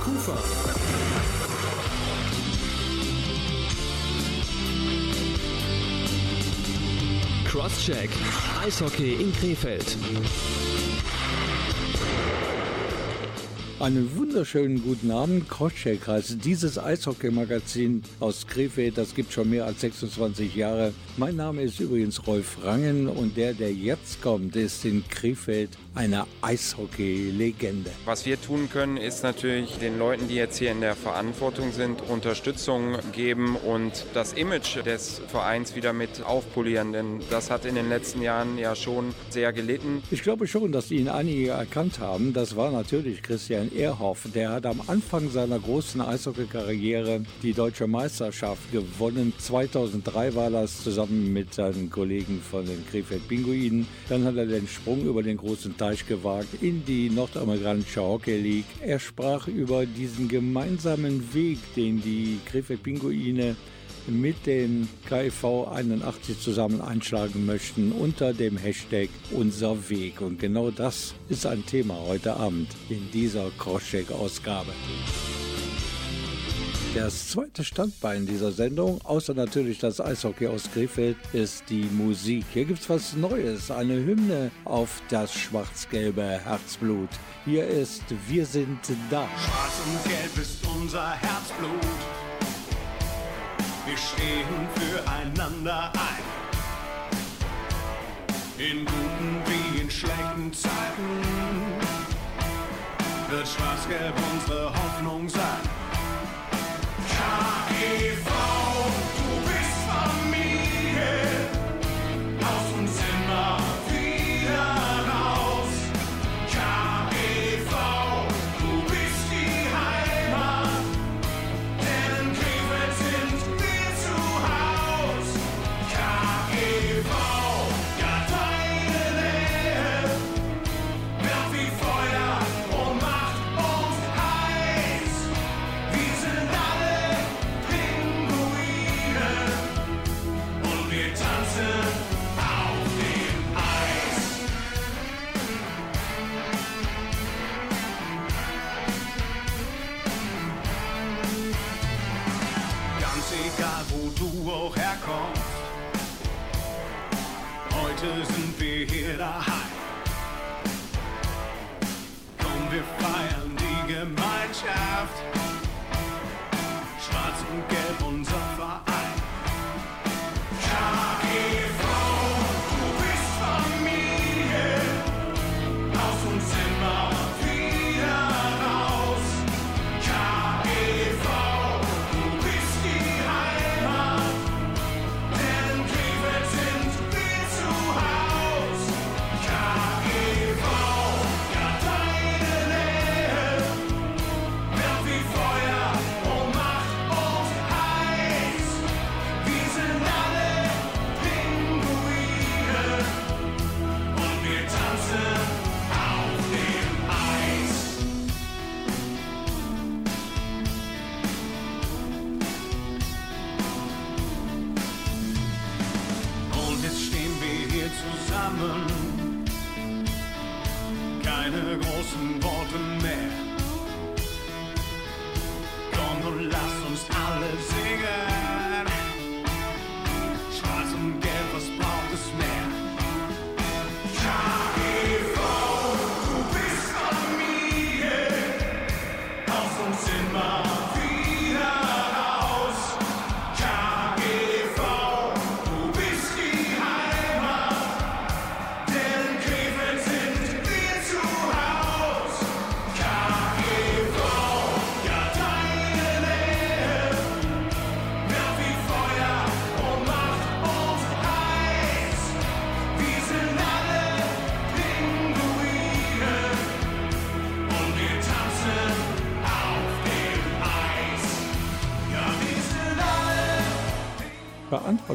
Kufa. Crosscheck. Eishockey in Krefeld. Einen wunderschönen guten Abend, Crosscheck heißt dieses Eishockey-Magazin aus Krefeld. Das gibt schon mehr als 26 Jahre. Mein Name ist übrigens Rolf Rangen und der, der jetzt kommt, ist in Krefeld eine Eishockey-Legende. Was wir tun können, ist natürlich den Leuten, die jetzt hier in der Verantwortung sind, Unterstützung geben und das Image des Vereins wieder mit aufpolieren, denn das hat in den letzten Jahren ja schon sehr gelitten. Ich glaube schon, dass ihn einige erkannt haben. Das war natürlich Christian Ehrhoff. Der hat am Anfang seiner großen Eishockey-Karriere die deutsche Meisterschaft gewonnen. 2003 war das zusammen mit seinen Kollegen von den Krefeld Pinguinen. Dann hat er den Sprung über den großen Teich gewagt in die nordamerikanische Hockey League. Er sprach über diesen gemeinsamen Weg, den die Krefeld Pinguine mit dem KIV 81 zusammen einschlagen möchten unter dem Hashtag Unser Weg. Und genau das ist ein Thema heute Abend in dieser Crosscheck-Ausgabe. Das zweite Standbein dieser Sendung, außer natürlich das Eishockey aus Krefeld, ist die Musik. Hier gibt es was Neues, eine Hymne auf das schwarz-gelbe Herzblut. Hier ist Wir sind da. Schwarz und Gelb ist unser Herzblut. Wir stehen füreinander ein. In guten wie in schlechten Zeiten wird Schwarz-Gelb unsere Hoffnung sein.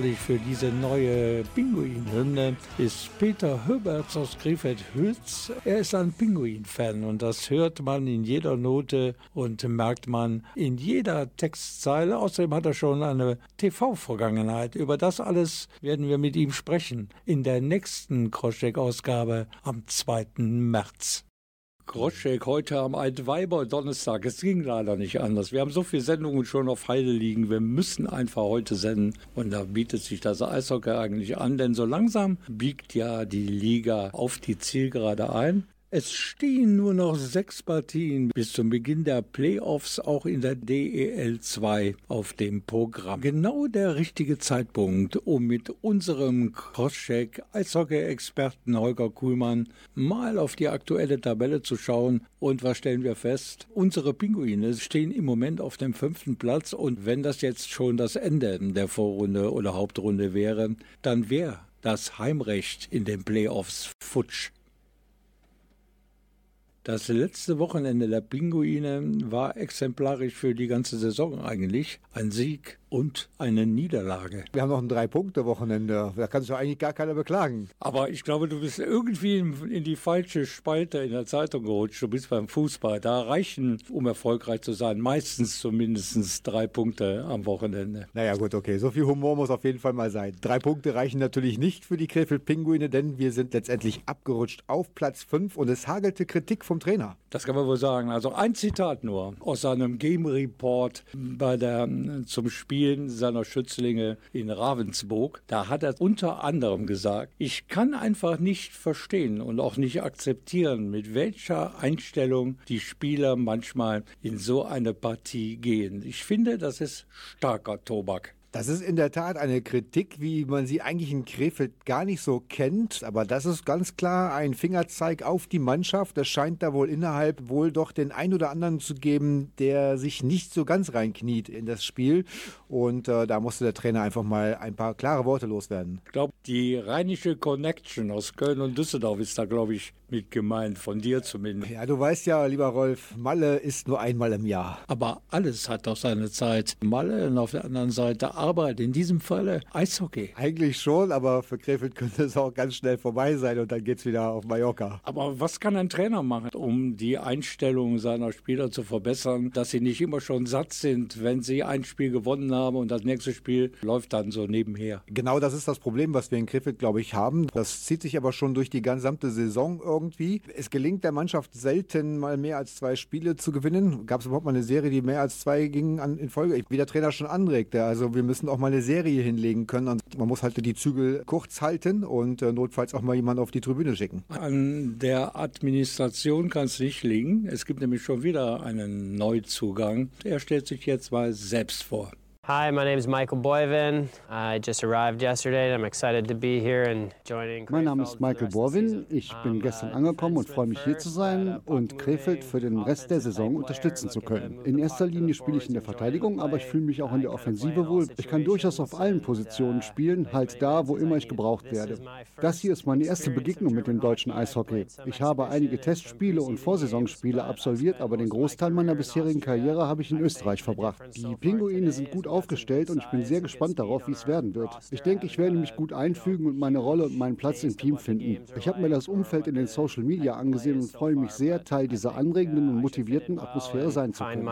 Verantwortlich für diese neue Pinguin-Hymne ist Peter Höberts aus Krefeld-Hülz. Er ist ein Pinguin-Fan und das hört man in jeder Note und merkt man in jeder Textzeile. Außerdem hat er schon eine TV-Vergangenheit. Über das alles werden wir mit ihm sprechen in der nächsten Kroschek-Ausgabe am 2. März. Groschek heute am Altweiber Donnerstag. Es ging leider nicht anders. Wir haben so viele Sendungen schon auf Heide liegen. Wir müssen einfach heute senden. Und da bietet sich das Eishockey eigentlich an, denn so langsam biegt ja die Liga auf die Zielgerade ein. Es stehen nur noch sechs Partien bis zum Beginn der Playoffs auch in der DEL 2 auf dem Programm. Genau der richtige Zeitpunkt, um mit unserem Crosscheck Eishockey-Experten Holger Kuhlmann mal auf die aktuelle Tabelle zu schauen. Und was stellen wir fest? Unsere Pinguine stehen im Moment auf dem fünften Platz und wenn das jetzt schon das Ende der Vorrunde oder Hauptrunde wäre, dann wäre das Heimrecht in den Playoffs futsch. Das letzte Wochenende der Pinguine war exemplarisch für die ganze Saison eigentlich. Ein Sieg und eine Niederlage. Wir haben noch ein Drei-Punkte-Wochenende. Da kannst du eigentlich gar keiner beklagen. Aber ich glaube, du bist irgendwie in die falsche Spalte in der Zeitung gerutscht. Du bist beim Fußball. Da reichen, um erfolgreich zu sein, meistens zumindest drei Punkte am Wochenende. Naja, gut, okay. So viel Humor muss auf jeden Fall mal sein. Drei Punkte reichen natürlich nicht für die Krefeld-Pinguine, denn wir sind letztendlich abgerutscht auf Platz 5 und es hagelte Kritik vom Trainer. Das kann man wohl sagen. Also ein Zitat nur aus seinem Game Report bei der, zum Spielen seiner Schützlinge in Ravensburg. Da hat er unter anderem gesagt, ich kann einfach nicht verstehen und auch nicht akzeptieren, mit welcher Einstellung die Spieler manchmal in so eine Partie gehen. Ich finde, das ist starker Tobak. Das ist in der Tat eine Kritik, wie man sie eigentlich in Krefeld gar nicht so kennt. Aber das ist ganz klar ein Fingerzeig auf die Mannschaft. Das scheint da wohl innerhalb wohl doch den ein oder anderen zu geben, der sich nicht so ganz reinkniet in das Spiel. Und äh, da musste der Trainer einfach mal ein paar klare Worte loswerden. Ich glaube, die rheinische Connection aus Köln und Düsseldorf ist da, glaube ich, mit gemeint, von dir zumindest. Ja, du weißt ja, lieber Rolf, Malle ist nur einmal im Jahr. Aber alles hat doch seine Zeit. Malle und auf der anderen Seite Arbeit, in diesem Falle Eishockey. Eigentlich schon, aber für Krefeld könnte es auch ganz schnell vorbei sein und dann geht es wieder auf Mallorca. Aber was kann ein Trainer machen, um die Einstellung seiner Spieler zu verbessern, dass sie nicht immer schon satt sind, wenn sie ein Spiel gewonnen haben und das nächste Spiel läuft dann so nebenher? Genau das ist das Problem, was wir in Krefeld, glaube ich, haben. Das zieht sich aber schon durch die gesamte Saison irgendwie. Es gelingt der Mannschaft selten mal mehr als zwei Spiele zu gewinnen. Gab es überhaupt mal eine Serie, die mehr als zwei ging an, in Folge? Wie der Trainer schon anregte. Also wir müssen auch mal eine Serie hinlegen können und man muss halt die Zügel kurz halten und äh, notfalls auch mal jemanden auf die Tribüne schicken. An der Administration kann es nicht liegen. Es gibt nämlich schon wieder einen Neuzugang. Er stellt sich jetzt mal selbst vor. Hi, my name is Michael Boyvin. I just arrived yesterday and I'm excited to be here and joining Mein Name ist Michael Borwin. Ich bin gestern angekommen und freue mich hier zu sein und Krefeld für den Rest der Saison unterstützen zu können. In erster Linie spiele ich in der Verteidigung, aber ich fühle mich auch in der Offensive wohl. Ich kann durchaus auf allen Positionen spielen, halt da, wo immer ich gebraucht werde. Das hier ist meine erste Begegnung mit dem deutschen Eishockey. Ich habe einige Testspiele und Vorsaisonspiele absolviert, aber den Großteil meiner bisherigen Karriere habe ich in Österreich verbracht. Die Pinguine sind gut aufgestellt und ich bin sehr gespannt darauf, wie es werden wird. Ich denke, ich werde mich gut einfügen und meine Rolle und meinen Platz im Team finden. Ich habe mir das Umfeld in den Social Media angesehen und freue mich sehr, Teil dieser anregenden und motivierten Atmosphäre sein zu können.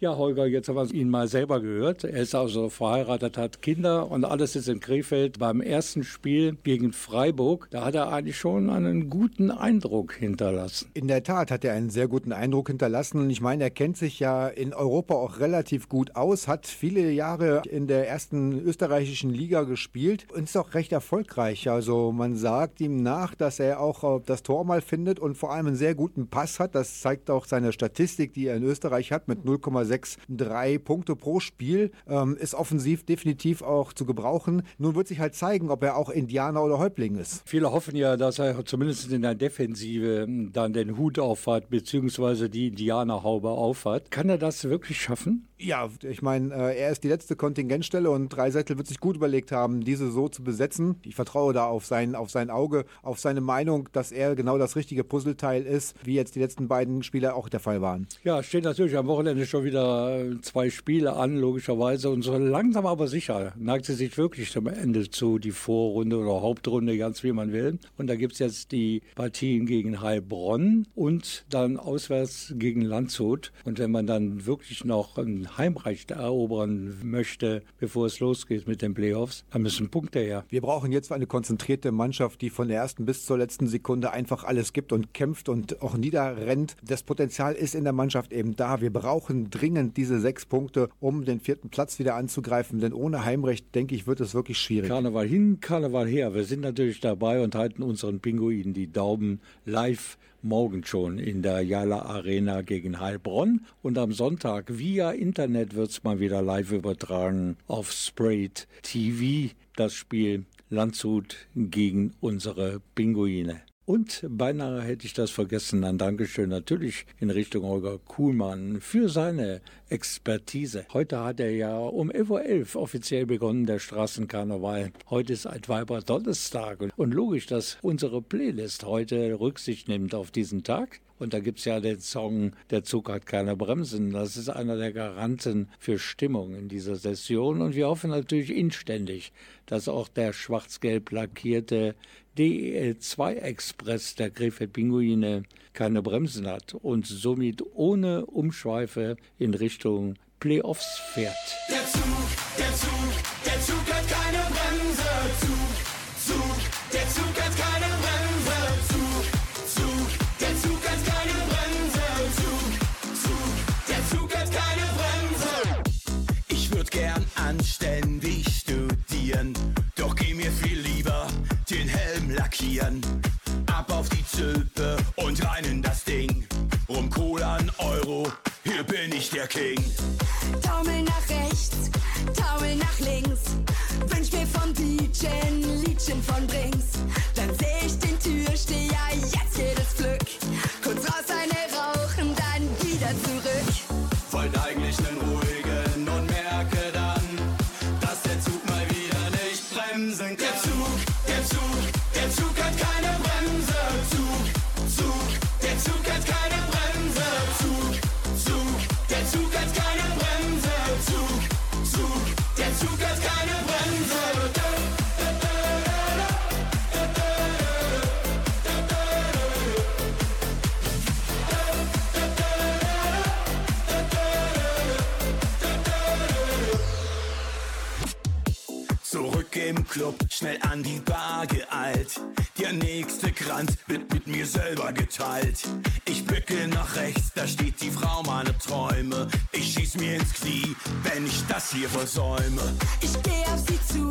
Ja, Holger, jetzt haben wir ihn mal selber gehört. Er ist also verheiratet, hat Kinder und alles ist in Krefeld. Beim ersten Spiel gegen Freiburg, da hat er eigentlich schon einen guten Eindruck hinterlassen. In der Tat hat er einen sehr guten Eindruck hinterlassen und ich meine, er kennt sich ja in Europa auch relativ gut aus, hat viele Jahre in der ersten österreichischen Liga gespielt und ist auch recht erfolgreich. Also man sagt ihm nach, dass er auch äh, das Tor mal findet und vor allem einen sehr guten Pass hat. Das zeigt auch seine Statistik, die er in Österreich hat mit 0,63 Punkte pro Spiel. Ähm, ist offensiv definitiv auch zu gebrauchen. Nun wird sich halt zeigen, ob er auch Indianer oder Häuptling ist. Viele hoffen ja, dass er zumindest in der Defensive dann den Hut aufhat, beziehungsweise die Indianerhaube aufhat. Kann er das wirklich schaffen? Ja, ich meine, äh, er ist die letzte Kontingentstelle und Dreisettel wird sich gut überlegt haben, diese so zu besetzen. Ich vertraue da auf sein, auf sein Auge, auf seine Meinung, dass er genau das richtige Puzzleteil ist, wie jetzt die letzten beiden Spieler auch der Fall waren. Ja, stehen natürlich am Wochenende schon wieder äh, zwei Spiele an, logischerweise. Und so langsam aber sicher neigt sie sich wirklich zum Ende zu, die Vorrunde oder Hauptrunde, ganz wie man will. Und da gibt es jetzt die Partien gegen Heilbronn und dann auswärts gegen Landshut. Und wenn man dann wirklich noch ein Heimrecht erobern möchte, bevor es losgeht mit den Playoffs, dann müssen Punkte her. Wir brauchen jetzt eine konzentrierte Mannschaft, die von der ersten bis zur letzten Sekunde einfach alles gibt und kämpft und auch niederrennt. Das Potenzial ist in der Mannschaft eben da. Wir brauchen dringend diese sechs Punkte, um den vierten Platz wieder anzugreifen, denn ohne Heimrecht, denke ich, wird es wirklich schwierig. Karneval hin, Karneval her. Wir sind natürlich dabei und halten unseren Pinguinen die Daumen live morgen schon in der Jala Arena gegen Heilbronn. Und am Sonntag via Internet wird es mal wieder live übertragen auf Sprayed TV. Das Spiel Landshut gegen unsere Pinguine. Und beinahe hätte ich das vergessen. Ein Dankeschön natürlich in Richtung Holger Kuhlmann für seine Expertise. Heute hat er ja um 11.11 Uhr offiziell begonnen, der Straßenkarneval. Heute ist Altweiber Donnerstag. Und logisch, dass unsere Playlist heute Rücksicht nimmt auf diesen Tag. Und da gibt es ja den Song Der Zug hat keine Bremsen. Das ist einer der Garanten für Stimmung in dieser Session. Und wir hoffen natürlich inständig, dass auch der schwarz-gelb lackierte DEL2 Express der Krefeld Pinguine keine Bremsen hat und somit ohne Umschweife in Richtung Playoffs fährt. Der Zug, der Zug Ab auf die Zülpe und rein in das Ding. Rum Cola an Euro, hier bin ich der King. Taumel nach rechts, Taumel nach links. Wünsch mir vom DJ ein Liedchen von Drinks. Dann seh ich schnell an die Bar geeilt. Der nächste Kranz wird mit mir selber geteilt. Ich bücke nach rechts, da steht die Frau meiner Träume. Ich schieß mir ins Knie, wenn ich das hier versäume. Ich geh auf sie zu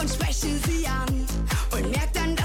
und spreche sie an. Und merk dann, dass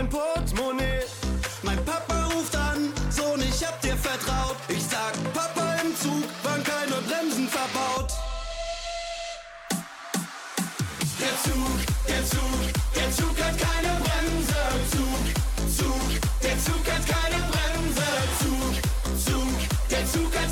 mein Portemonnaie? Mein Papa ruft an, Sohn, ich hab dir vertraut. Ich sag, Papa im Zug waren keine Bremsen verbaut. Der Zug, der Zug, der Zug hat keine Bremse. Zug, Zug, der Zug hat keine Bremse. Zug, Zug, der Zug hat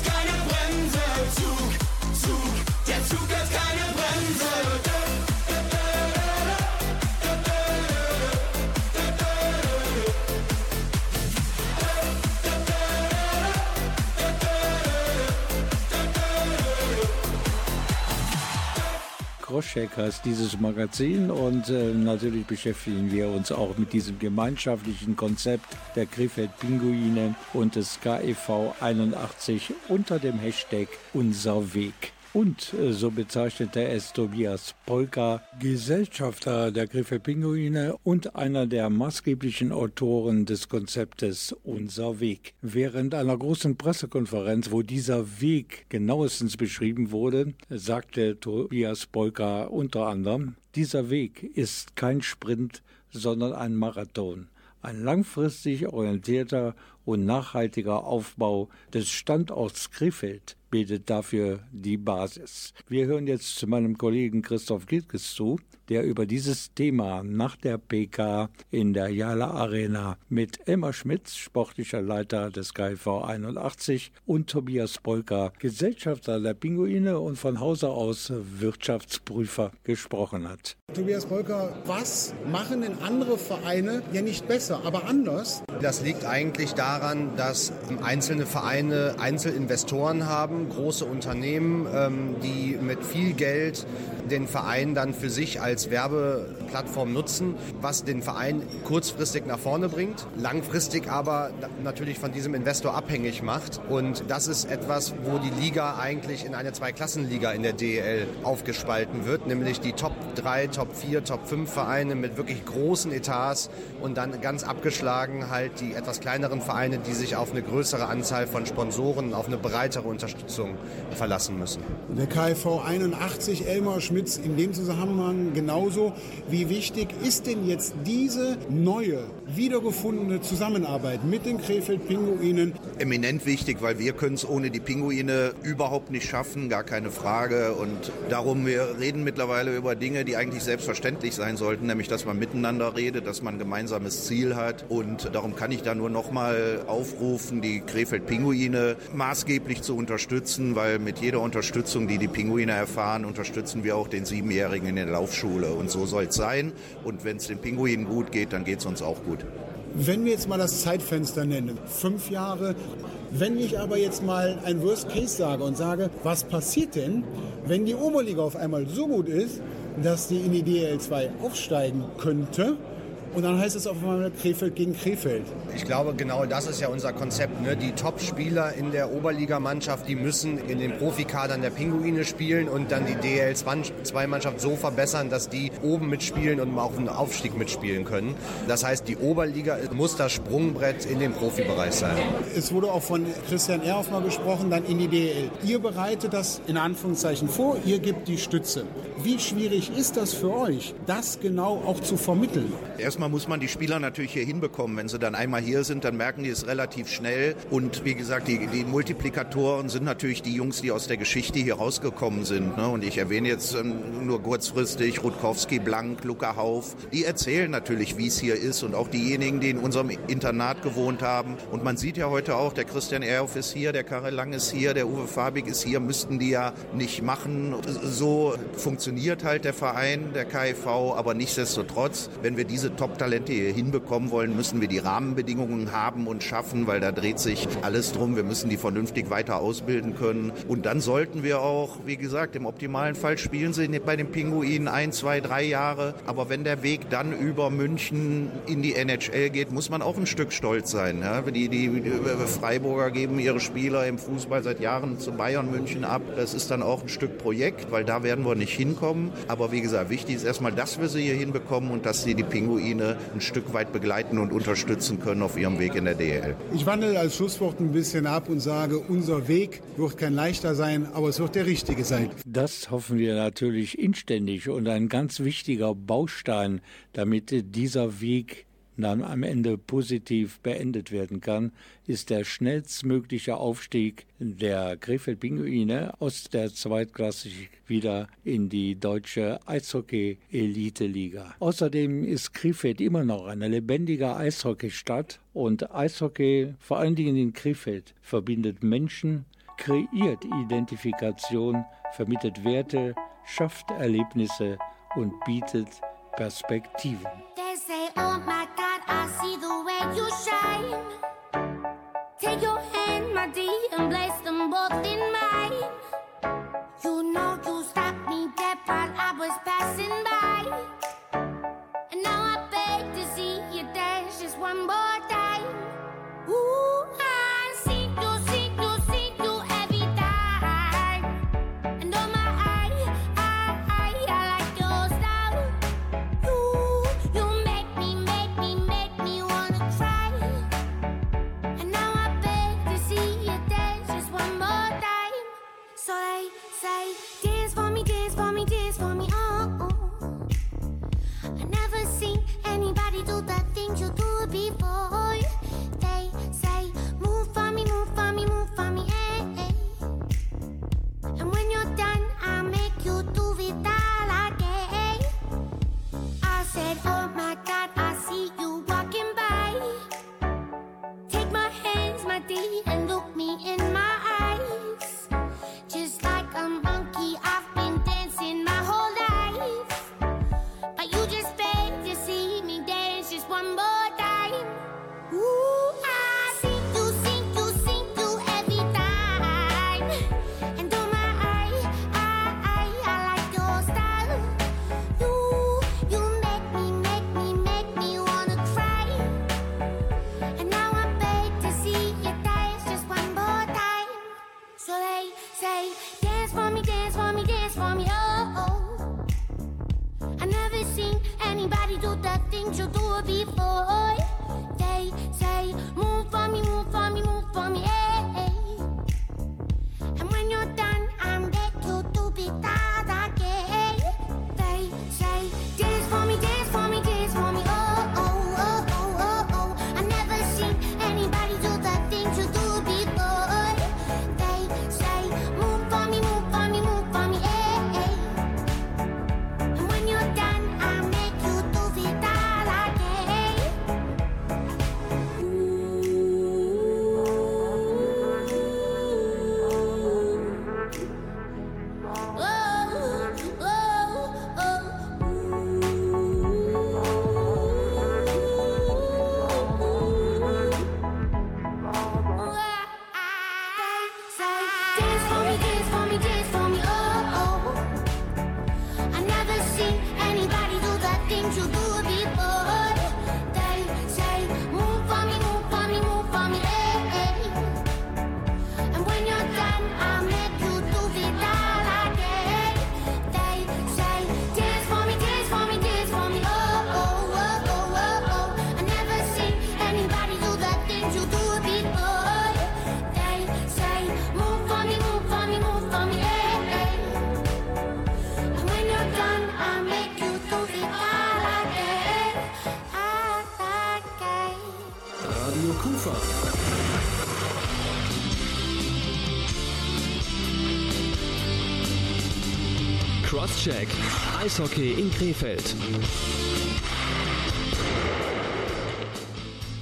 Crosscheck heißt dieses Magazin und äh, natürlich beschäftigen wir uns auch mit diesem gemeinschaftlichen Konzept der Krefeld Pinguine und des KEV 81 unter dem Hashtag Unser Weg. Und äh, so bezeichnete es Tobias Polka, Gesellschafter der Griffe Pinguine und einer der maßgeblichen Autoren des Konzeptes Unser Weg. Während einer großen Pressekonferenz, wo dieser Weg genauestens beschrieben wurde, sagte Tobias Polka unter anderem, dieser Weg ist kein Sprint, sondern ein Marathon. Ein langfristig orientierter und nachhaltiger Aufbau des Standorts Krefeld bildet dafür die Basis. Wir hören jetzt zu meinem Kollegen Christoph Gilkes zu, der über dieses Thema nach der PK in der Jala Arena mit Elmar Schmitz, sportlicher Leiter des KV 81, und Tobias Bolker, Gesellschafter der Pinguine und von Hause aus Wirtschaftsprüfer, gesprochen hat. Tobias Bolker, was machen denn andere Vereine ja nicht besser, aber anders? Das liegt eigentlich daran, dass einzelne Vereine Einzelinvestoren haben, große Unternehmen, ähm, die mit viel Geld den Verein dann für sich als Werbeplattform nutzen, was den Verein kurzfristig nach vorne bringt, langfristig aber natürlich von diesem Investor abhängig macht. Und das ist etwas, wo die Liga eigentlich in eine Zweiklassenliga in der DEL aufgespalten wird, nämlich die Top 3, Top 4, Top 5 Vereine mit wirklich großen Etats und dann ganz abgeschlagen halt die etwas kleineren Vereine, die sich auf eine größere Anzahl von Sponsoren, auf eine breitere Unterstützung verlassen müssen. Der KV 81, Elmar Schmitz in dem Zusammenhang genauso. Wie wichtig ist denn jetzt diese neue, wiedergefundene Zusammenarbeit mit den Krefeld-Pinguinen? Eminent wichtig, weil wir können es ohne die Pinguine überhaupt nicht schaffen, gar keine Frage. Und darum, wir reden mittlerweile über Dinge, die eigentlich selbstverständlich sein sollten, nämlich dass man miteinander redet, dass man ein gemeinsames Ziel hat. Und darum kann ich da nur noch mal aufrufen, die Krefeld-Pinguine maßgeblich zu unterstützen, weil mit jeder Unterstützung, die die Pinguine erfahren, unterstützen wir auch den Siebenjährigen in der Laufschule. Und so soll es sein. Und wenn es den Pinguinen gut geht, dann geht es uns auch gut. Wenn wir jetzt mal das Zeitfenster nennen, fünf Jahre, wenn ich aber jetzt mal ein Worst Case sage und sage, was passiert denn, wenn die Oberliga auf einmal so gut ist, dass die in die DL2 aufsteigen könnte, und dann heißt es auf einmal Krefeld gegen Krefeld. Ich glaube, genau das ist ja unser Konzept. Ne? Die Top-Spieler in der Oberligamannschaft, die müssen in den Profikadern der Pinguine spielen und dann die DL2-Mannschaft so verbessern, dass die oben mitspielen und auch einen Aufstieg mitspielen können. Das heißt, die Oberliga muss das Sprungbrett in den Profibereich sein. Es wurde auch von Christian Ehrhoff mal gesprochen, dann in die DL. Ihr bereitet das in Anführungszeichen vor, ihr gebt die Stütze. Wie schwierig ist das für euch, das genau auch zu vermitteln? Erstmal muss man die Spieler natürlich hier hinbekommen. Wenn sie dann einmal hier sind, dann merken die es relativ schnell. Und wie gesagt, die, die Multiplikatoren sind natürlich die Jungs, die aus der Geschichte hier rausgekommen sind. Ne? Und ich erwähne jetzt ähm, nur kurzfristig Rutkowski, Blank, Luca Hauf. Die erzählen natürlich, wie es hier ist. Und auch diejenigen, die in unserem Internat gewohnt haben. Und man sieht ja heute auch, der Christian Ehrhoff ist hier, der Karel Lang ist hier, der Uwe Fabig ist hier. Müssten die ja nicht machen. So funktioniert halt der Verein, der KIV. Aber nichtsdestotrotz, wenn wir diese Top-Talente hier hinbekommen wollen, müssen wir die Rahmenbedingungen haben und schaffen, weil da dreht sich alles drum. Wir müssen die vernünftig weiter ausbilden können. Und dann sollten wir auch, wie gesagt, im optimalen Fall spielen sie bei den Pinguinen ein, zwei, drei Jahre. Aber wenn der Weg dann über München in die NHL geht, muss man auch ein Stück stolz sein. Ja? Die, die Freiburger geben ihre Spieler im Fußball seit Jahren zu Bayern München ab. Das ist dann auch ein Stück Projekt, weil da werden wir nicht hinkommen. Aber wie gesagt, wichtig ist erstmal, dass wir sie hier hinbekommen und dass sie die Pinguine ein Stück weit begleiten und unterstützen können auf ihrem Weg in der DL. Ich wandle als Schlusswort ein bisschen ab und sage, unser Weg wird kein leichter sein, aber es wird der richtige sein. Das hoffen wir natürlich inständig und ein ganz wichtiger Baustein, damit dieser Weg dann am Ende positiv beendet werden kann, ist der schnellstmögliche Aufstieg der Krefeld-Pinguine aus der Zweitklassik wieder in die deutsche Eishockey-Elite-Liga. Außerdem ist Krefeld immer noch eine lebendige Eishockeystadt und Eishockey, vor allen Dingen in Krefeld, verbindet Menschen, kreiert Identifikation, vermittelt Werte, schafft Erlebnisse und bietet Perspektiven. They say, oh my God, I see the way you shine. Take your Crosscheck. Eishockey in Krefeld.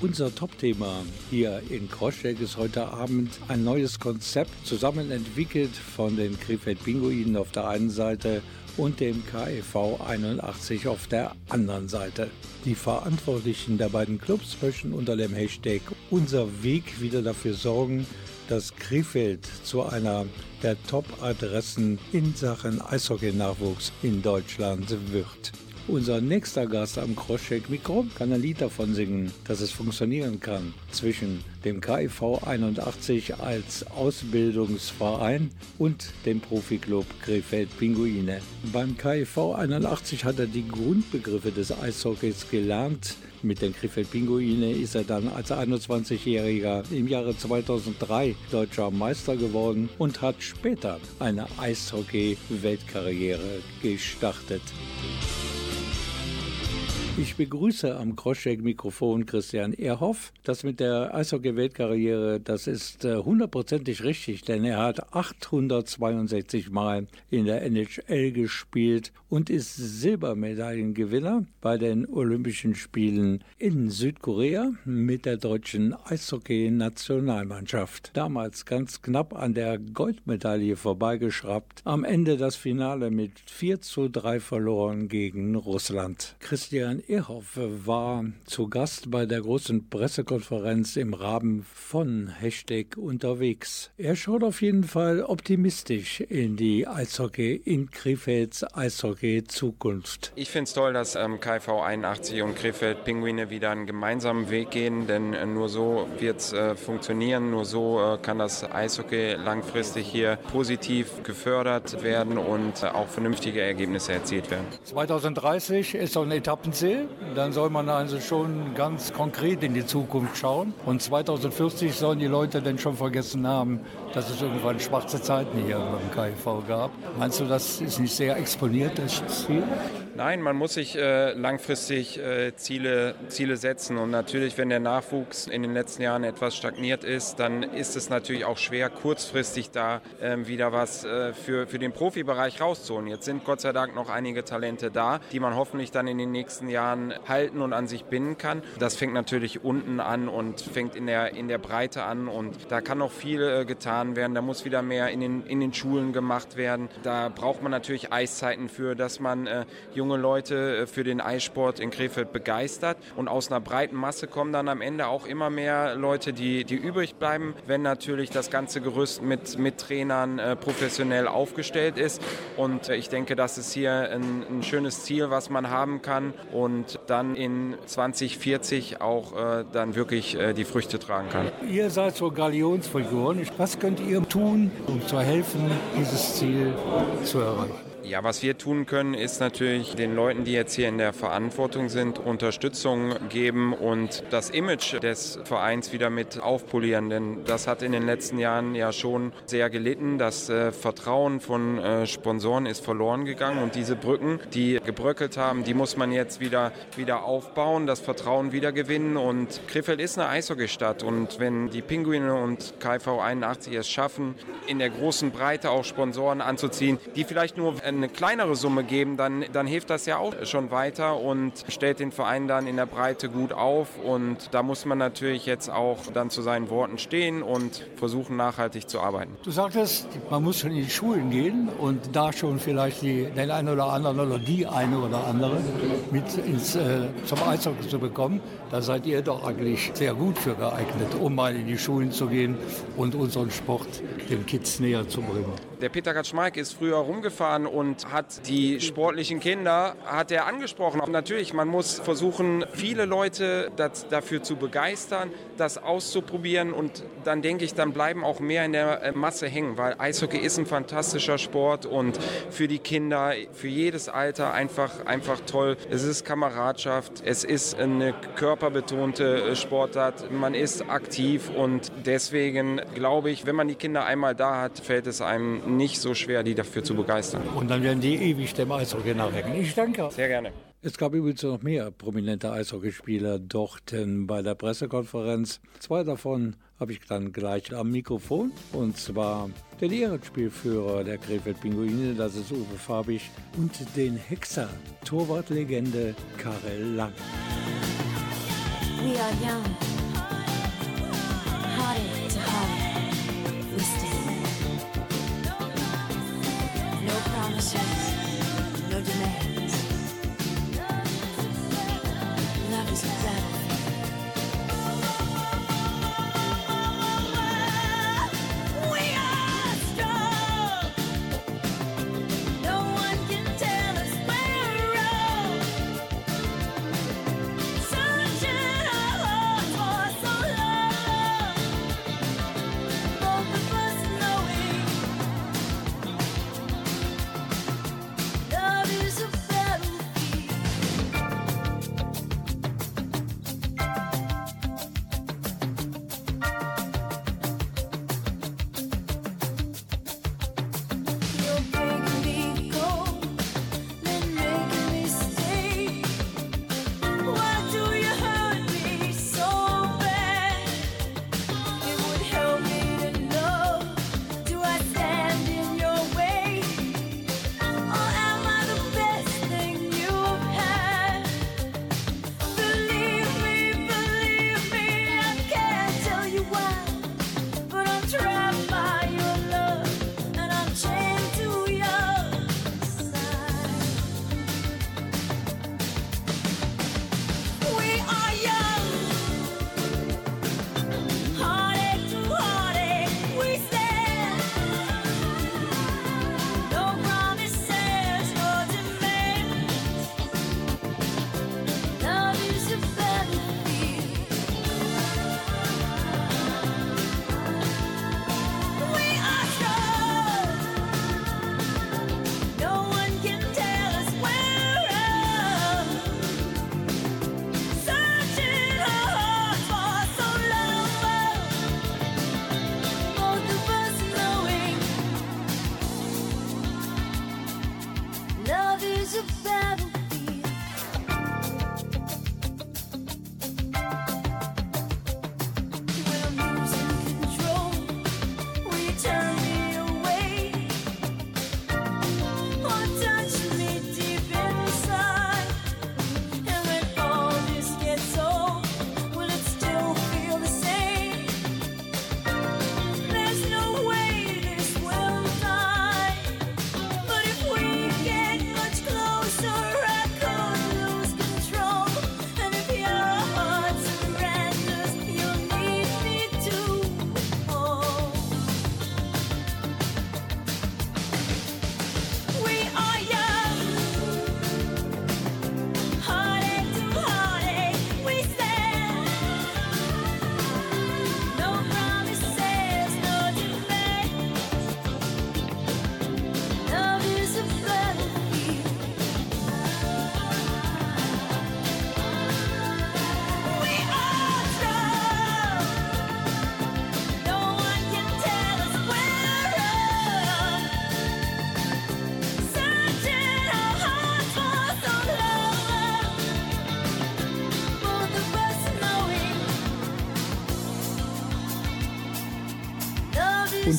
Unser Top-Thema hier in Crosscheck ist heute Abend ein neues Konzept, zusammen entwickelt von den Krefeld Pinguinen auf der einen Seite und dem KEV 81 auf der anderen Seite. Die Verantwortlichen der beiden Clubs möchten unter dem Hashtag Unser Weg wieder dafür sorgen, dass Krefeld zu einer der Top-Adressen in Sachen Eishockey-Nachwuchs in Deutschland wird. Unser nächster Gast am Crosscheck-Mikro kann ein Lied davon singen, dass es funktionieren kann zwischen dem KIV 81 als Ausbildungsverein und dem Profiklub Krefeld Pinguine. Beim KIV 81 hat er die Grundbegriffe des Eishockeys gelernt. Mit den Krefeld Pinguine ist er dann als 21-Jähriger im Jahre 2003 deutscher Meister geworden und hat später eine Eishockey-Weltkarriere gestartet. Ich begrüße am Crosscheck-Mikrofon Christian Ehrhoff. Das mit der Eishockey-Weltkarriere, das ist äh, hundertprozentig richtig, denn er hat 862 Mal in der NHL gespielt und ist Silbermedaillengewinner bei den Olympischen Spielen in Südkorea mit der deutschen Eishockey-Nationalmannschaft. Damals ganz knapp an der Goldmedaille vorbeigeschraubt. Am Ende das Finale mit 4 zu 3 verloren gegen Russland. Christian Ehrhoff war zu Gast bei der großen Pressekonferenz im Rahmen von Hashtag unterwegs. Er schaut auf jeden Fall optimistisch in die Eishockey, in Krefelds Eishockey-Zukunft. Ich finde es toll, dass ähm, KV 81 und Krefeld Pinguine wieder einen gemeinsamen Weg gehen, denn äh, nur so wird es äh, funktionieren, nur so äh, kann das Eishockey langfristig hier positiv gefördert werden und äh, auch vernünftige Ergebnisse erzielt werden. 2030 ist so ein Etappenziel. Dann soll man also schon ganz konkret in die Zukunft schauen. Und 2040 sollen die Leute denn schon vergessen haben, dass es irgendwann schwarze Zeiten hier beim KIV gab. Meinst du, das ist nicht sehr exponiert, das Ziel? Nein, man muss sich äh, langfristig äh, Ziele, Ziele setzen. Und natürlich, wenn der Nachwuchs in den letzten Jahren etwas stagniert ist, dann ist es natürlich auch schwer, kurzfristig da ähm, wieder was äh, für, für den Profibereich rauszuholen. Jetzt sind Gott sei Dank noch einige Talente da, die man hoffentlich dann in den nächsten Jahren halten und an sich binden kann. Das fängt natürlich unten an und fängt in der, in der Breite an. Und da kann noch viel äh, getan werden. Da muss wieder mehr in den, in den Schulen gemacht werden. Da braucht man natürlich Eiszeiten für, dass man äh, junge Leute äh, für den Eissport in Krefeld begeistert. Und aus einer breiten Masse kommen dann am Ende auch immer mehr Leute, die, die übrig bleiben, wenn natürlich das ganze Gerüst mit, mit Trainern äh, professionell aufgestellt ist. Und äh, ich denke, das ist hier ein, ein schönes Ziel, was man haben kann und dann in 2040 auch dann wirklich die Früchte tragen kann. Ihr seid so Galionsfiguren. Was könnt ihr tun, um zu helfen, dieses Ziel zu erreichen? Ja, was wir tun können, ist natürlich den Leuten, die jetzt hier in der Verantwortung sind, Unterstützung geben und das Image des Vereins wieder mit aufpolieren. Denn das hat in den letzten Jahren ja schon sehr gelitten. Das äh, Vertrauen von äh, Sponsoren ist verloren gegangen und diese Brücken, die gebröckelt haben, die muss man jetzt wieder, wieder aufbauen, das Vertrauen wieder gewinnen. Und Krefeld ist eine Eishockeystadt und wenn die Pinguine und KV 81 es schaffen, in der großen Breite auch Sponsoren anzuziehen, die vielleicht nur eine kleinere Summe geben, dann, dann hilft das ja auch schon weiter und stellt den Verein dann in der Breite gut auf. Und da muss man natürlich jetzt auch dann zu seinen Worten stehen und versuchen nachhaltig zu arbeiten. Du sagtest, man muss schon in die Schulen gehen und da schon vielleicht die, den einen oder anderen oder die eine oder andere mit ins, äh, zum Eishockey zu bekommen. Da seid ihr doch eigentlich sehr gut für geeignet, um mal in die Schulen zu gehen und unseren Sport den Kids näher zu bringen. Der Peter Kaczmarek ist früher rumgefahren und hat die sportlichen Kinder hat er angesprochen. Und natürlich, man muss versuchen, viele Leute das, dafür zu begeistern, das auszuprobieren und dann denke ich, dann bleiben auch mehr in der äh, Masse hängen, weil Eishockey ist ein fantastischer Sport und für die Kinder, für jedes Alter einfach, einfach toll. Es ist Kameradschaft, es ist eine körperbetonte äh, Sportart, man ist aktiv und deswegen glaube ich, wenn man die Kinder einmal da hat, fällt es einem nicht so schwer, die dafür zu begeistern. Und dann werden die ewig dem Eishockey nachhängen. Ich danke. Sehr gerne. Es gab übrigens noch mehr prominente Eishockeyspieler dort bei der Pressekonferenz. Zwei davon habe ich dann gleich am Mikrofon. Und zwar den Ehrenspielführer der Krefeld Pinguine, das ist Uwe Fabich, und den Hexer, Torwartlegende Karel Lang. We are young, hearted to heart. Promises, no demands. Love is a battlefield.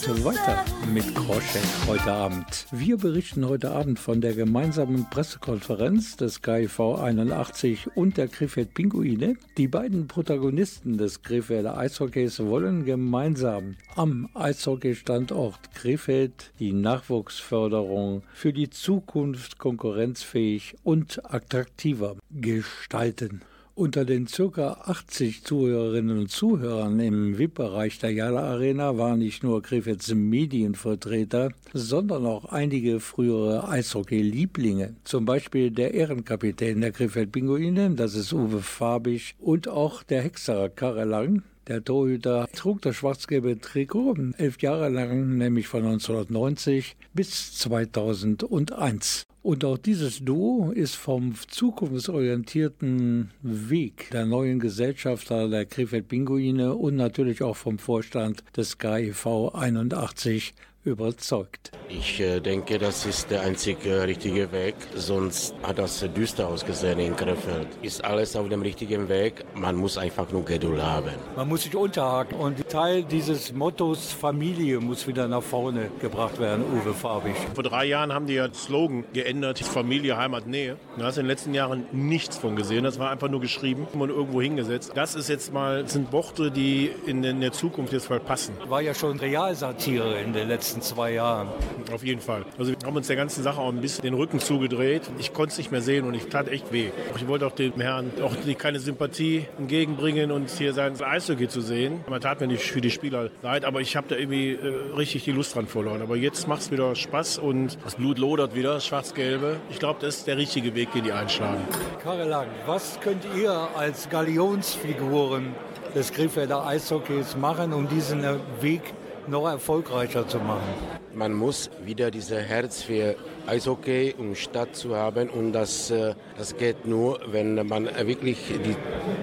Und weiter mit Kroschek heute Abend. Wir berichten heute Abend von der gemeinsamen Pressekonferenz des KIV 81 und der Krefeld Pinguine. Die beiden Protagonisten des Krefelder Eishockeys wollen gemeinsam am Eishockeystandort Krefeld die Nachwuchsförderung für die Zukunft konkurrenzfähig und attraktiver gestalten. Unter den ca. 80 Zuhörerinnen und Zuhörern im VIP-Bereich der Jala Arena waren nicht nur Krefelds Medienvertreter, sondern auch einige frühere Eishockey-Lieblinge. Zum Beispiel der Ehrenkapitän der Krefeld Pinguine, das ist Uwe Fabich, und auch der Hexer Karel Lang, der Torhüter trug das schwarz-gelbe Trikot elf Jahre lang, nämlich von 1990 bis 2001. Und auch dieses Duo ist vom zukunftsorientierten Weg der neuen Gesellschafter der Krefeld Pinguine und natürlich auch vom Vorstand des KIV 81 überzeugt. Ich äh, denke, das ist der einzige richtige Weg. Sonst hat das düster ausgesehen in Krefeld. Ist alles auf dem richtigen Weg. Man muss einfach nur Geduld haben. Man muss sich unterhaken und Teil dieses Mottos Familie muss wieder nach vorne gebracht werden, Uwe Farbig. Vor drei Jahren haben die ja Slogan geändert, Familie, Heimat, Nähe. Da hast du in den letzten Jahren nichts von gesehen. Das war einfach nur geschrieben und irgendwo hingesetzt. Das ist jetzt mal, sind Worte, die in der Zukunft jetzt mal passen. War ja schon Realsatire in den letzten zwei Jahren. Auf jeden Fall. Also wir haben uns der ganzen Sache auch ein bisschen den Rücken zugedreht. Ich konnte es nicht mehr sehen und ich tat echt weh. Ich wollte auch dem Herrn auch nicht keine Sympathie entgegenbringen und hier sein Eishockey zu sehen. Man tat mir nicht für die Spieler leid, aber ich habe da irgendwie äh, richtig die Lust dran verloren. Aber jetzt macht es wieder Spaß und das Blut lodert wieder, das schwarz-gelbe. Ich glaube, das ist der richtige Weg, den die einschlagen. Karel Lang, was könnt ihr als Galionsfiguren des Krefelder Eishockeys machen, um diesen Weg noch erfolgreicher zu machen? Man muss wieder dieses Herz für Eishockey und Stadt zu haben und das, äh, das geht nur, wenn man wirklich die,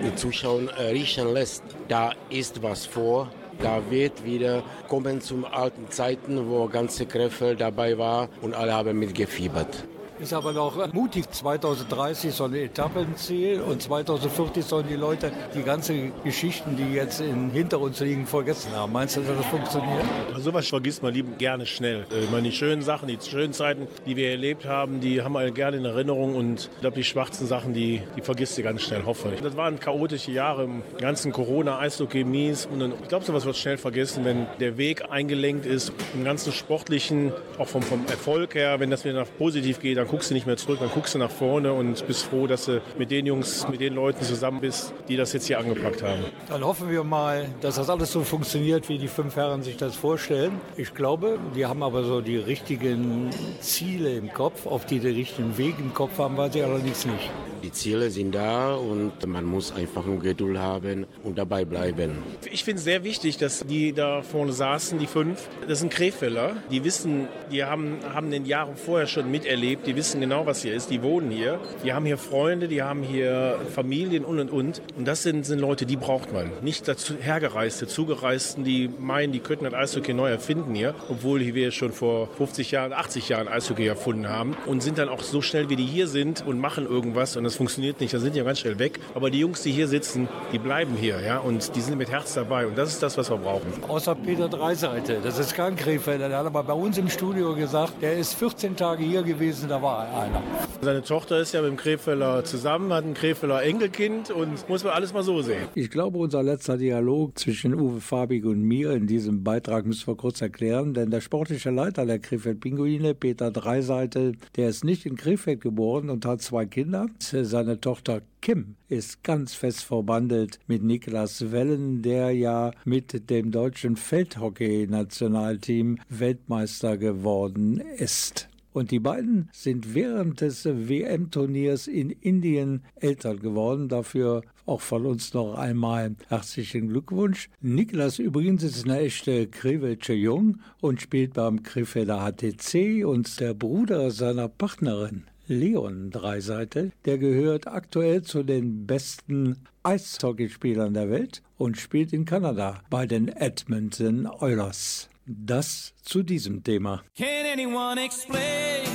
die Zuschauer äh, riechen lässt. Da ist was vor. Da wird wieder kommen zum alten Zeiten, wo ganze Krefeld dabei war und alle haben mitgefiebert. Ist aber noch mutig. 2030 soll ein Etappenziel und 2040 sollen die Leute die ganzen Geschichten, die jetzt in, hinter uns liegen, vergessen haben. Meinst du, dass das funktioniert? Also sowas vergisst man lieb gerne schnell. Äh, Ich meine, die schönen Sachen, die schönen Zeiten, die wir erlebt haben, die haben wir gerne in Erinnerung und ich glaube, die schwarzen Sachen, die, die vergisst du ganz schnell, hoffe ich. Das waren chaotische Jahre im ganzen Corona, Eishockey, Mies und dann, ich glaube, sowas wird schnell vergessen, wenn der Weg eingelenkt ist, im ganzen Sportlichen, auch vom, vom Erfolg her, wenn das wieder positiv geht, dann guckst du nicht mehr zurück, dann guckst du nach vorne und bist froh, dass du mit den Jungs, mit den Leuten zusammen bist, die das jetzt hier angepackt haben. Dann hoffen wir mal, dass das alles so funktioniert, wie die fünf Herren sich das vorstellen. Ich glaube, die haben aber so die richtigen Ziele im Kopf. Ob die den richtigen Weg im Kopf haben, weiß ich allerdings nicht. Die Ziele sind da und man muss einfach nur Geduld haben und dabei bleiben. Ich finde es sehr wichtig, dass die da vorne saßen, die fünf. Das sind Krefeller. Die wissen, die haben, haben den Jahren vorher schon miterlebt. Die wissen genau, was hier ist. Die wohnen hier. Die haben hier Freunde, die haben hier Familien und und und. Und das sind, sind Leute, die braucht man. Nicht dazu hergereiste, zugereisten, die meinen, die könnten das Eishockey neu erfinden hier. Obwohl wir schon vor 50 Jahren, 80 Jahren Eishockey erfunden haben. Und sind dann auch so schnell, wie die hier sind und machen irgendwas. Und das funktioniert nicht. Da sind die ganz schnell weg. Aber die Jungs, die hier sitzen, die bleiben hier. ja, Und die sind mit Herz dabei. Und das ist das, was wir brauchen. Außer Peter Dreiseite, das ist kein Krefelder, der hat aber bei uns im Studio gesagt, der ist 14 Tage hier gewesen, da war einer. Seine Tochter ist ja mit dem Krefeller zusammen, hat ein Krefeller Enkelkind und muss man alles mal so sehen. Ich glaube, unser letzter Dialog zwischen Uwe Fabig und mir in diesem Beitrag müssen wir kurz erklären, denn der sportliche Leiter der Krefeld Pinguine, Peter Dreiseite, der ist nicht in Krefeld geboren und hat zwei Kinder. Seine Tochter Kim ist ganz fest verbandelt mit Niklas Wellen, der ja mit dem deutschen Feldhockey-Nationalteam Weltmeister geworden ist. Und die beiden sind während des WM-Turniers in Indien Eltern geworden. Dafür auch von uns noch einmal herzlichen Glückwunsch. Niklas übrigens ist eine echte Krewelsche Jung und spielt beim Krefelder HTC und der Bruder seiner Partnerin. Leon Dreiseite, der gehört aktuell zu den besten Eishockeyspielern der Welt und spielt in Kanada bei den Edmonton Oilers. Das zu diesem Thema. Can anyone explain?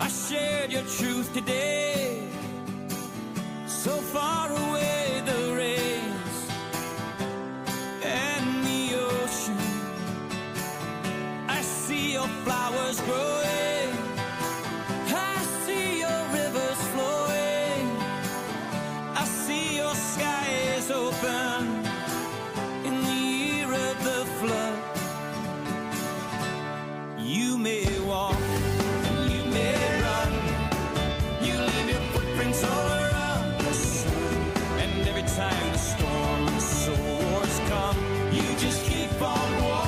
I shared your truth today. So far away the rains and the ocean. I see your flowers growing. You just keep on walking.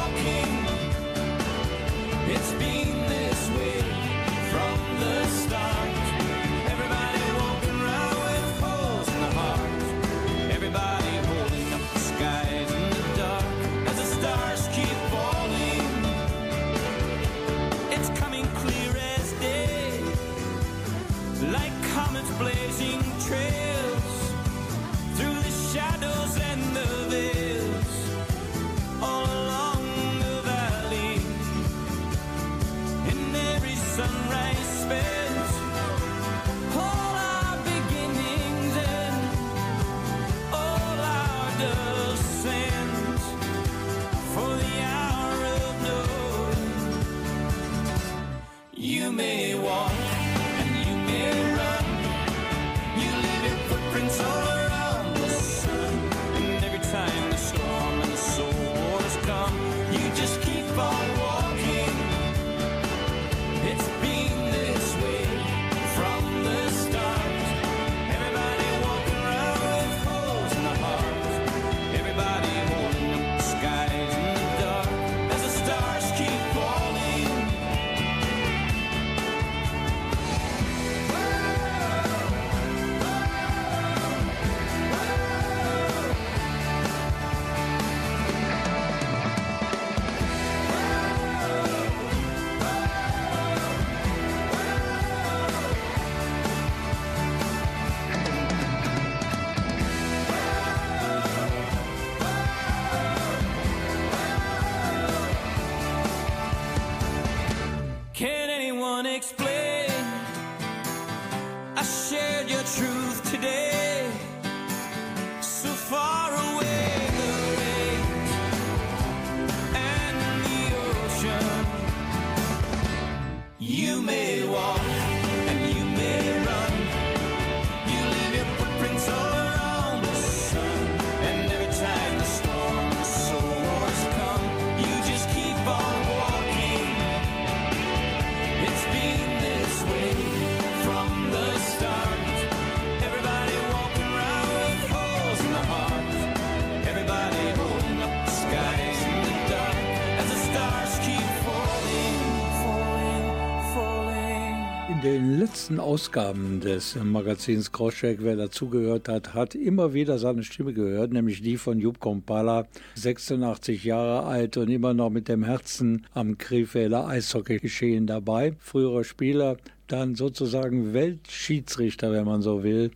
Ausgaben des Magazins Crosscheck, wer dazugehört hat, hat immer wieder seine Stimme gehört, nämlich die von Jupp Kompala, 86 Jahre alt und immer noch mit dem Herzen am Krefelder Eishockey-Geschehen dabei. Früherer Spieler, dann sozusagen Weltschiedsrichter, wenn man so will.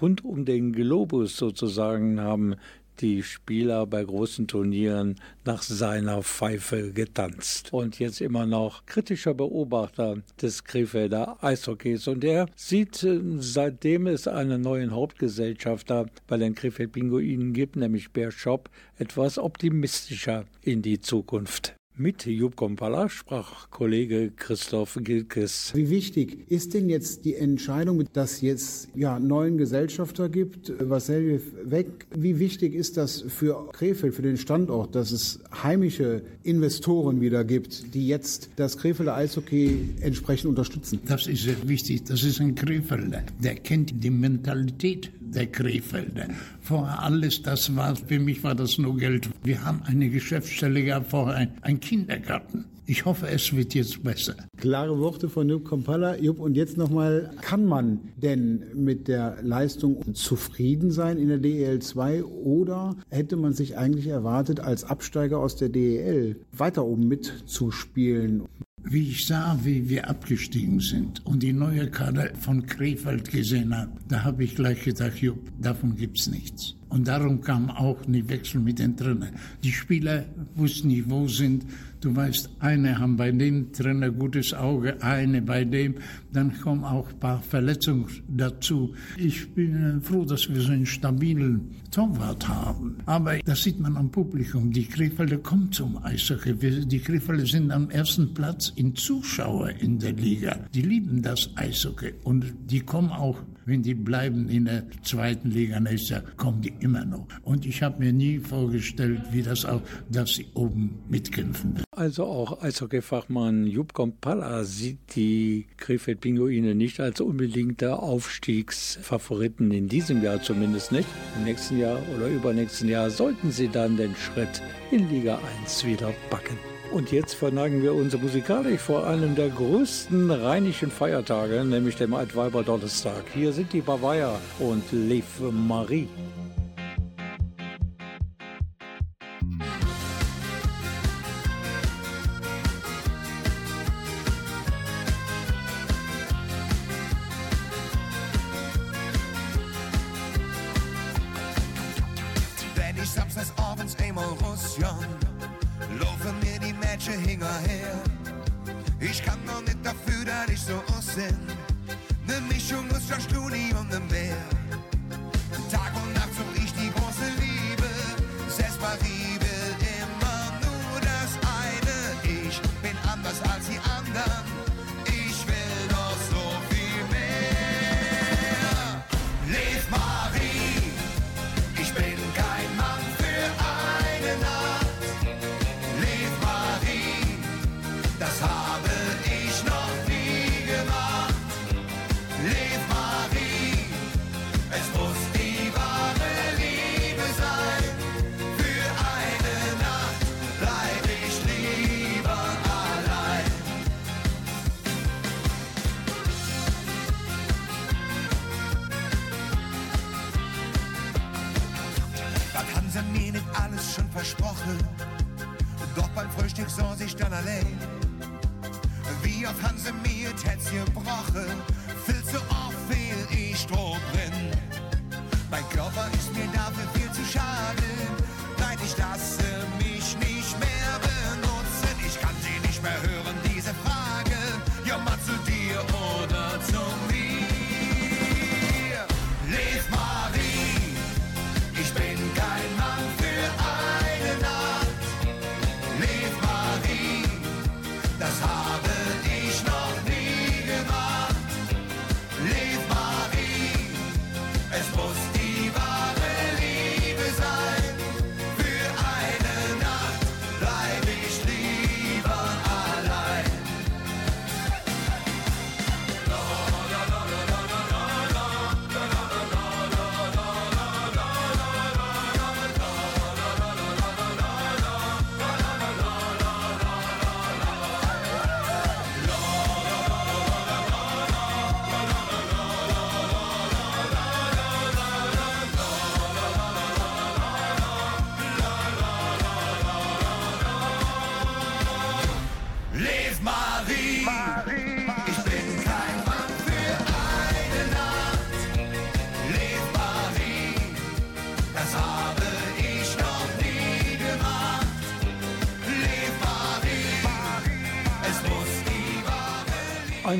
Rund um den Globus sozusagen haben die Spieler bei großen Turnieren nach seiner Pfeife getanzt. Und jetzt immer noch kritischer Beobachter des Krefelder Eishockeys. Und er sieht, äh, seitdem es einen neuen Hauptgesellschafter bei den Krefeld Pinguinen gibt, nämlich Bear Shop, etwas optimistischer in die Zukunft. Mit Jupp Kompala sprach Kollege Christoph Gilkes. Wie wichtig ist denn jetzt die Entscheidung, dass jetzt ja einen neuen Gesellschafter gibt, Vassiljev weg? Wie wichtig ist das für Krefeld, für den Standort, dass es heimische Investoren wieder gibt, die jetzt das Krefelder Eishockey entsprechend unterstützen? Das ist sehr wichtig. Das ist ein Krefelder. Der kennt die Mentalität der Krefelder. Vorher alles, das war, für mich war das nur Geld. Wir haben eine Geschäftsstelle gehabt, vorher ein, Kindergarten. Ich hoffe, es wird jetzt besser. Klare Worte von Jupp Kompalla. Jupp, und jetzt nochmal, kann man denn mit der Leistung zufrieden sein in der DEL 2 oder hätte man sich eigentlich erwartet, als Absteiger aus der DEL weiter oben mitzuspielen? Wie ich sah, wie wir abgestiegen sind und die neue Kader von Krefeld gesehen habe, da habe ich gleich gedacht, Jupp, davon gibt's nichts. Und darum kam auch die Wechsel mit den Trainern. Die Spieler wussten nicht, wo sind. Du weißt, eine haben bei dem Trainer gutes Auge, eine bei dem. Dann kommen auch ein paar Verletzungen dazu. Ich bin äh, froh, dass wir so einen stabilen Torwart haben. Aber das sieht man am Publikum. Die Krefelder kommen zum Eishockey. Die Krefelder sind am ersten Platz in Zuschauer in der Liga. Die lieben das Eishockey und die kommen auch wenn die bleiben in der zweiten Liga nächstes Jahr, kommen die immer noch. Und ich habe mir nie vorgestellt, wie das auch, dass sie oben mitkämpfen. Also auch Eishockey-Fachmann Jupp Kompalla sieht die Krefeld-Pinguine nicht als unbedingte Aufstiegsfavoriten in diesem Jahr zumindest nicht. Im nächsten Jahr oder übernächsten Jahr sollten sie dann den Schritt in Liga 1 wieder backen. Und jetzt verneigen wir uns musikalisch vor einem der größten rheinischen Feiertage, nämlich dem Altweiber Donnerstag. Hier sind die Bavaria und Lev Marie. Ich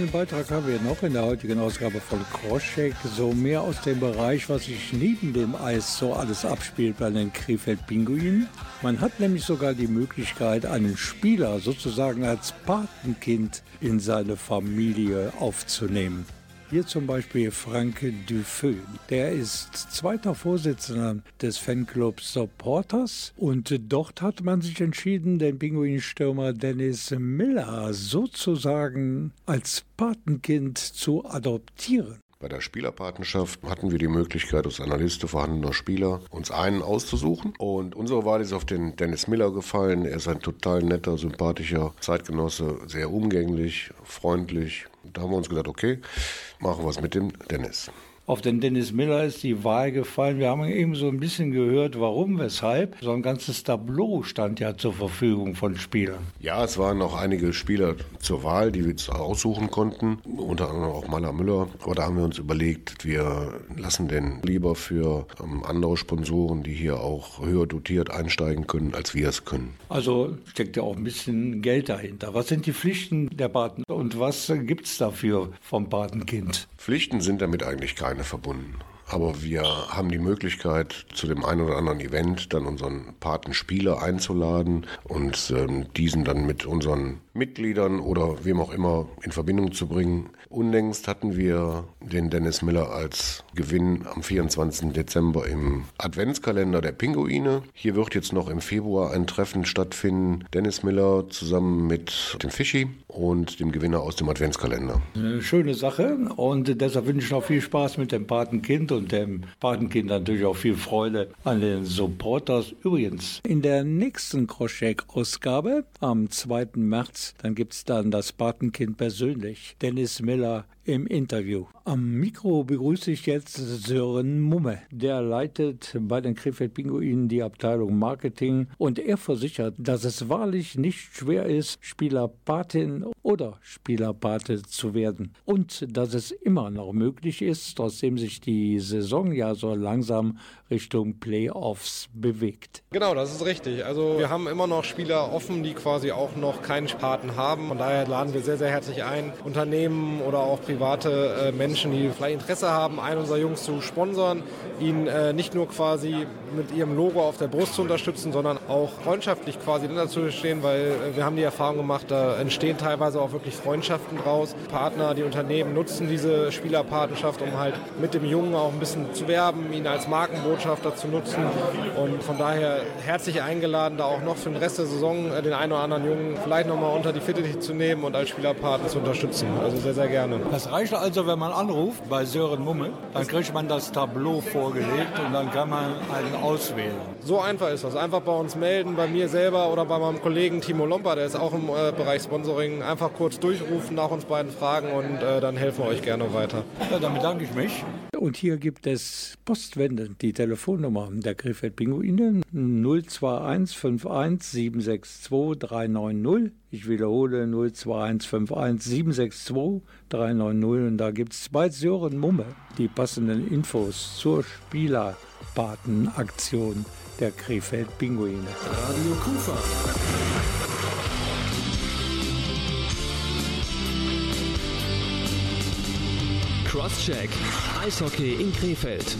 Einen Beitrag haben wir noch in der heutigen Ausgabe von Kroschek, so mehr aus dem Bereich, was sich neben dem Eis so alles abspielt bei den Krefeld-Pinguinen. Man hat nämlich sogar die Möglichkeit, einen Spieler sozusagen als Patenkind in seine Familie aufzunehmen. Hier zum Beispiel Frank Dufeu. Der ist zweiter Vorsitzender des Fanclubs Supporters und dort hat man sich entschieden, den Pinguinstürmer Dennis Miller sozusagen als Patenkind zu adoptieren. Bei der Spielerpatenschaft hatten wir die Möglichkeit, aus einer Liste vorhandener Spieler uns einen auszusuchen. Und unsere Wahl ist auf den Dennis Miller gefallen. Er ist ein total netter, sympathischer Zeitgenosse, sehr umgänglich, freundlich. Da haben wir uns gedacht, okay, machen wir es mit dem Dennis. Auf den Dennis Miller ist die Wahl gefallen. Wir haben eben so ein bisschen gehört, warum, weshalb. So ein ganzes Tableau stand ja zur Verfügung von Spielern. Ja, es waren noch einige Spieler zur Wahl, die wir jetzt aussuchen konnten, unter anderem auch Maler Müller. Aber da haben wir uns überlegt, wir lassen den lieber für ähm, andere Sponsoren, die hier auch höher dotiert einsteigen können, als wir es können. Also steckt ja auch ein bisschen Geld dahinter. Was sind die Pflichten der Paten und was gibt es dafür vom Patenkind? Pflichten sind damit eigentlich keine verbunden. Aber wir haben die Möglichkeit, zu dem einen oder anderen Event dann unseren Patenspieler einzuladen und ähm, diesen dann mit unseren Mitgliedern oder wem auch immer in Verbindung zu bringen. Unlängst hatten wir den Dennis Miller als Gewinn am 24. Dezember im Adventskalender der Pinguine. Hier wird jetzt noch im Februar ein Treffen stattfinden. Dennis Miller zusammen mit dem Fischi und dem Gewinner aus dem Adventskalender. Eine schöne Sache und deshalb wünsche ich noch viel Spaß mit dem Patenkind und dem Patenkind natürlich auch viel Freude an den Supporters. Übrigens, in der nächsten Kroschek-Ausgabe am 2. März, dann gibt es dann das Patenkind persönlich, Dennis Miller im Interview. Am Mikro begrüße ich jetzt Sören Mumme. Der leitet bei den Krefeld Pinguinen die Abteilung Marketing und er versichert, dass es wahrlich nicht schwer ist, Spielerpatin oder Spielerpate zu werden und dass es immer noch möglich ist, trotzdem sich die Saison ja so langsam Richtung Playoffs bewegt. Genau, das ist richtig. Also wir haben immer noch Spieler offen, die quasi auch noch keinen Paten haben. Von daher laden wir sehr, sehr herzlich ein, Unternehmen oder auch private äh, Menschen, die vielleicht Interesse haben, einen unserer Jungs zu sponsern, ihn äh, nicht nur quasi mit ihrem Logo auf der Brust zu unterstützen, sondern auch freundschaftlich quasi dazu stehen, weil äh, wir haben die Erfahrung gemacht, da entstehen teilweise auch wirklich Freundschaften draus. Partner, die Unternehmen nutzen diese Spielerpatenschaft, um halt mit dem Jungen auch ein bisschen zu werben, ihn als Markenbotschafter zu nutzen. Und von daher herzlich eingeladen, da auch noch für den Rest der Saison den einen oder anderen Jungen vielleicht nochmal unter die Fittiche zu nehmen und als Spielerpaten zu unterstützen. Also sehr, sehr gerne. Das reicht also, wenn man anruft bei Sören Mumme, dann kriegt man das Tableau vorgelegt und dann kann man einen auswählen. So einfach ist das. Einfach bei uns melden, bei mir selber oder bei meinem Kollegen Timo Lomper, der ist auch im äh, Bereich Sponsoring. Einfach kurz durchrufen, nach uns beiden fragen und äh, dann helfen wir euch gerne weiter. Ja, dann bedanke ich mich. Und hier gibt es postwendend die Telefonnummer der Krefeld Pinguine 021 51 762 390. Ich wiederhole 021 51 762 390 und da gibt es bei Sören Mumme die passenden Infos zur Spielerpatenaktion der Krefeld Pinguine. Radio Kufa. Crosscheck. Eishockey in Krefeld.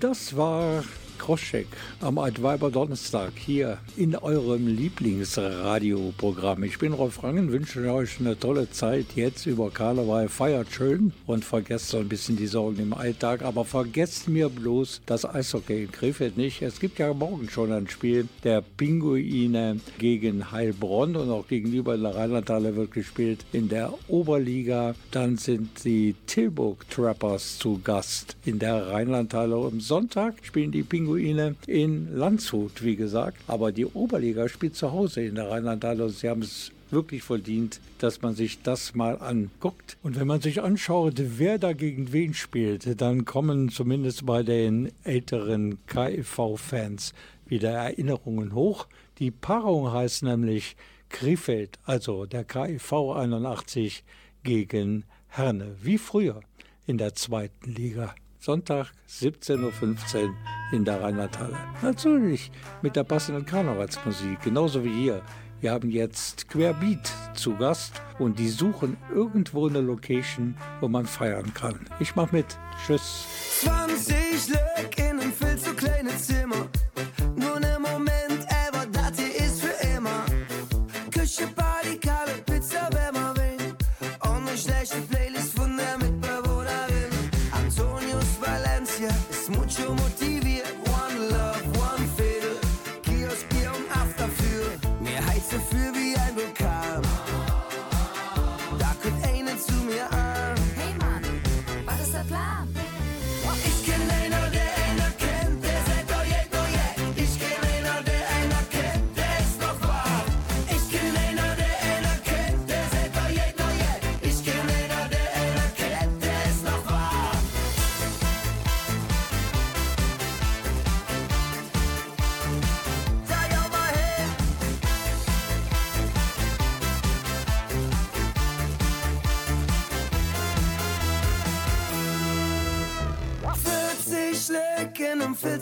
Das war Kroschek am Altweiber Donnerstag hier in eurem Lieblingsradioprogramm. Ich bin Rolf Rangen, wünsche euch eine tolle Zeit jetzt über Karneval. Feiert schön und vergesst so ein bisschen die Sorgen im Alltag. Aber vergesst mir bloß das Eishockey in Krefeld nicht. Es gibt ja morgen schon ein Spiel der Pinguine gegen Heilbronn und auch gegenüber in der Rheinlandhalle wird gespielt in der Oberliga. Dann sind die Tilburg Trappers zu Gast in der Rheinlandhalle. Am Sonntag spielen die Pinguine in Landshut, wie gesagt. Aber die Oberliga spielt zu Hause in der Rheinlandhalle. Sie haben es wirklich verdient, dass man sich das mal anguckt. Und wenn man sich anschaut, wer da gegen wen spielt, dann kommen zumindest bei den älteren KIV-Fans wieder Erinnerungen hoch. Die Paarung heißt nämlich Krefeld, also der KIV 81 gegen Herne, wie früher in der zweiten Liga. Sonntag 17.15 Uhr in der Rheinlandhalle. Natürlich mit der passenden Karnevalsmusik, genauso wie hier. Wir haben jetzt Querbeat zu Gast und die suchen irgendwo eine Location, wo man feiern kann. Ich mach mit. Tschüss. 20 Lück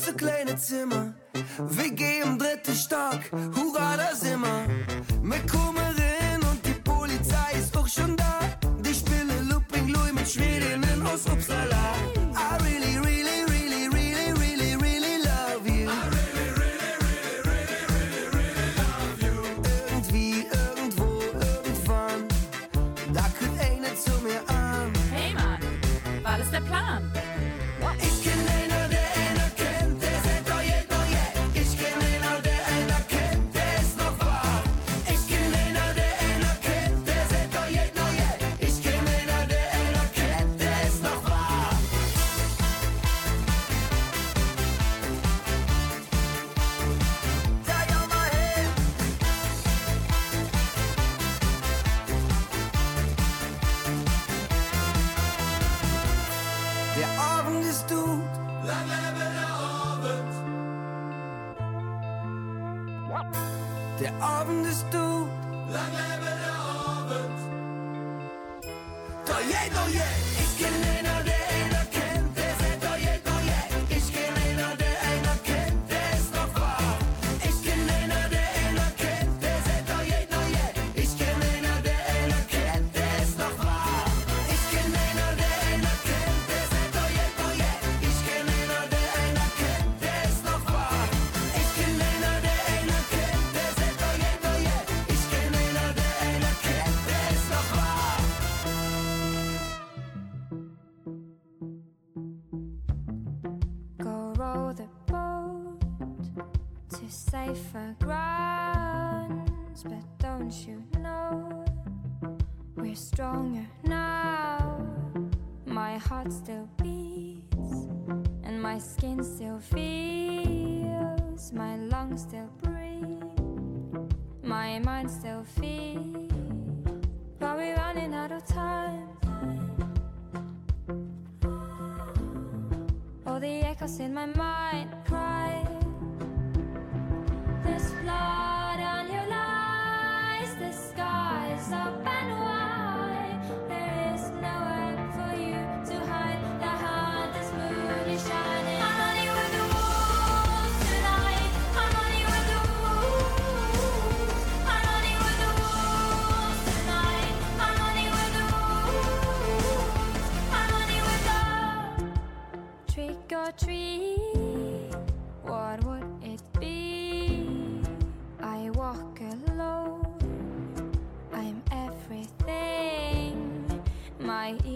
ganze kleine Zimmer. WG im dritten Stock, hurra, da sind wir. Mit Kummer row the boat to safer grounds. But don't you know we're stronger now? My heart still beats, and my skin still feels, my lungs still breathe, my mind still feels. But we're running out of time. the echoes in my mind cry. This love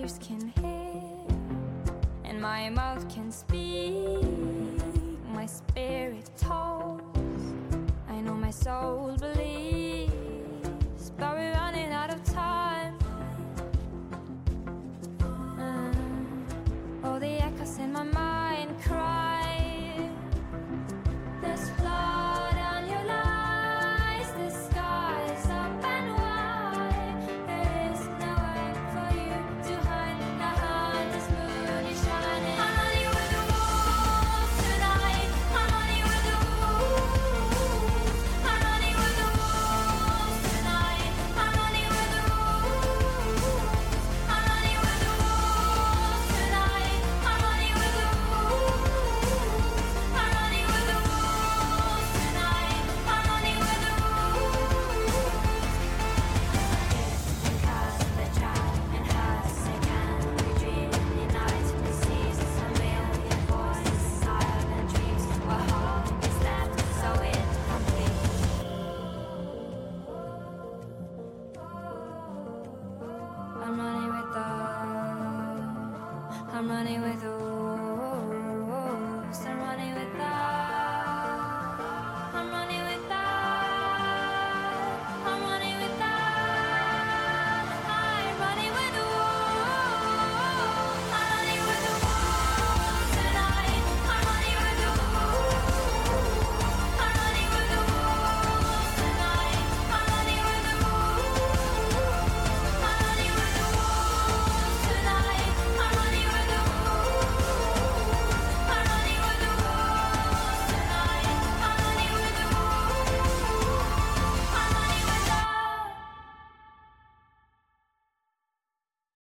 ears can hear, and my mouth can speak. My spirit talks, I know my soul believes.